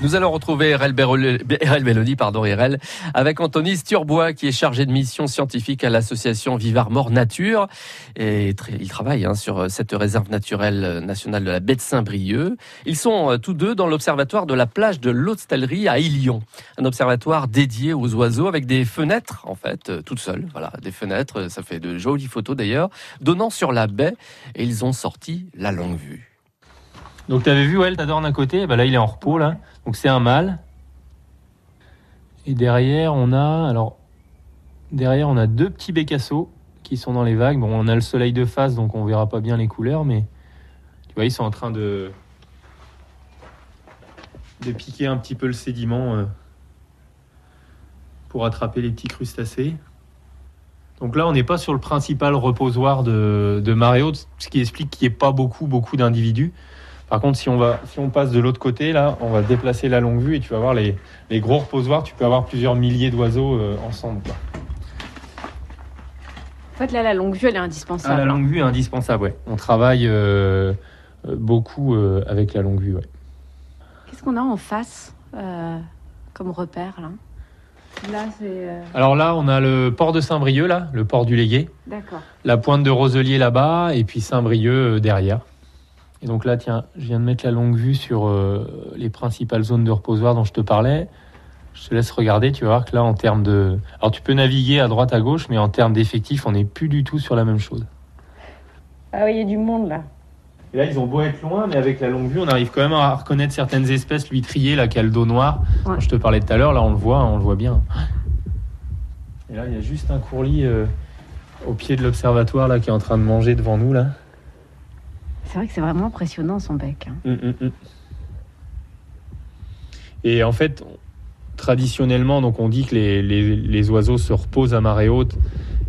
Nous allons retrouver RL, Belloni, pardon, RL, avec Anthony Sturbois, qui est chargé de mission scientifique à l'association Vivard Mort Nature. Et il travaille hein, sur cette réserve naturelle nationale de la baie de Saint-Brieuc. Ils sont euh, tous deux dans l'observatoire de la plage de l'Hostellerie à Ilion. Un observatoire dédié aux oiseaux avec des fenêtres, en fait, euh, toutes seules. Voilà, des fenêtres, ça fait de jolies photos d'ailleurs, donnant sur la baie. Et ils ont sorti la longue vue. Donc tu avais vu, ouais, t'adore d'un côté, bah là il est en repos là. Donc c'est un mâle. Et derrière on a, alors derrière on a deux petits bécassos qui sont dans les vagues. Bon, on a le soleil de face, donc on verra pas bien les couleurs, mais tu vois ils sont en train de de piquer un petit peu le sédiment euh, pour attraper les petits crustacés. Donc là, on n'est pas sur le principal reposoir de, de haute, ce qui explique qu'il n'y ait pas beaucoup, beaucoup d'individus. Par contre, si on, va, si on passe de l'autre côté, là, on va déplacer la longue vue et tu vas voir les, gros reposoirs. Tu peux avoir plusieurs milliers d'oiseaux euh, ensemble. En fait, là, la longue vue, elle est indispensable. Ah, la longue vue est indispensable, ouais. On travaille euh, euh, beaucoup avec la longue vue, ouais. Qu'est-ce qu'on a en face comme repère, là? Là, Alors là, on a le port de Saint-Brieuc, là, le port du Légué. D'accord. La pointe de Roselier là-bas, et puis Saint-Brieuc derrière. Et donc là, tiens, je viens de mettre la longue vue sur euh, les principales zones de reposoir dont je te parlais. Je te laisse regarder, tu vas voir que là, en termes de... Alors tu peux naviguer à droite, à gauche, mais en termes d'effectifs, on n'est plus du tout sur la même chose. Ah oui, il y a du monde là. Et là, ils ont beau être loin, mais avec la longue vue, on arrive quand même à reconnaître certaines espèces, l'huîtrier, là, qui a le dos noir. je te parlais tout à l'heure, là, on le voit, on le voit bien. Et là, il y a juste un courlis euh, au pied de l'observatoire, là, qui est en train de manger devant nous, là. C'est vrai que c'est vraiment impressionnant son bec. Hein. Hum, hum, hum. Et en fait, traditionnellement, donc on dit que les, oiseaux se reposent à marée haute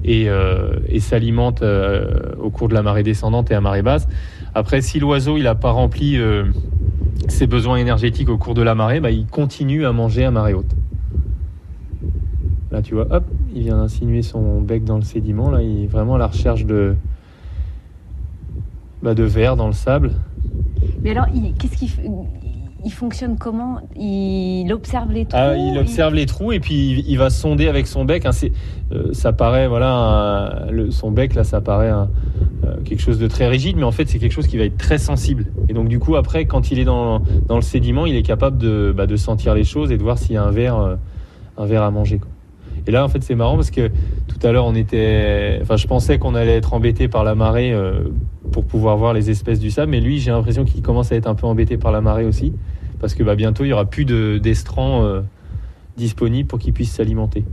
et, euh, s'alimentent euh, au cours de la marée descendante et à marée basse. Après, si l'oiseau il n'a pas rempli euh, ses besoins énergétiques au cours de la marée, bah, il continue à manger à marée haute. Là, tu vois, hop, il vient d'insinuer son bec dans le sédiment. Là, il est vraiment à la recherche de, bah, de verre dans le sable. Mais alors, qu'est-ce qu'il il fonctionne comment? Il observe les trous ah, Il observe les trous et puis il, va sonder avec son bec. Hein, euh, ça paraît, voilà, son bec, là, ça paraît euh, quelque chose de très rigide, mais en fait, c'est quelque chose qui va être très sensible. Et donc, du coup, après, quand il est dans, dans le sédiment, il est capable de, bah, de, sentir les choses et de voir s'il y a un verre, euh, un verre à manger. Quoi. Et là, en fait, c'est marrant parce que tout à l'heure, on était. Enfin, je pensais qu'on allait être embêté par la marée pour pouvoir voir les espèces du sable. Mais lui, j'ai l'impression qu'il commence à être un peu embêté par la marée aussi, parce que bah, bientôt, il y aura plus d'estrans euh, disponibles pour qu'il puisse s'alimenter.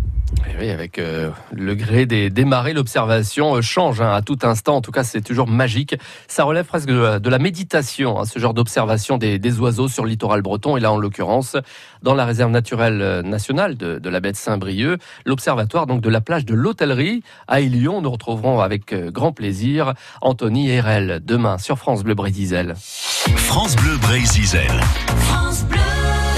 Eh oui, avec euh, le gré des, marées, l'observation euh, change hein, à tout instant. En tout cas, c'est toujours magique. Ça relève presque de, la méditation, hein, ce genre d'observation des, oiseaux sur le littoral breton. Et là, en l'occurrence, dans la réserve naturelle euh, nationale de, la baie de Saint-Brieuc, l'observatoire donc de la plage de l'Hôtellerie à Ilion. Nous retrouverons avec grand plaisir Anthony Herel demain sur France Bleu Brésil. France Bleu Brésil. France Bleu.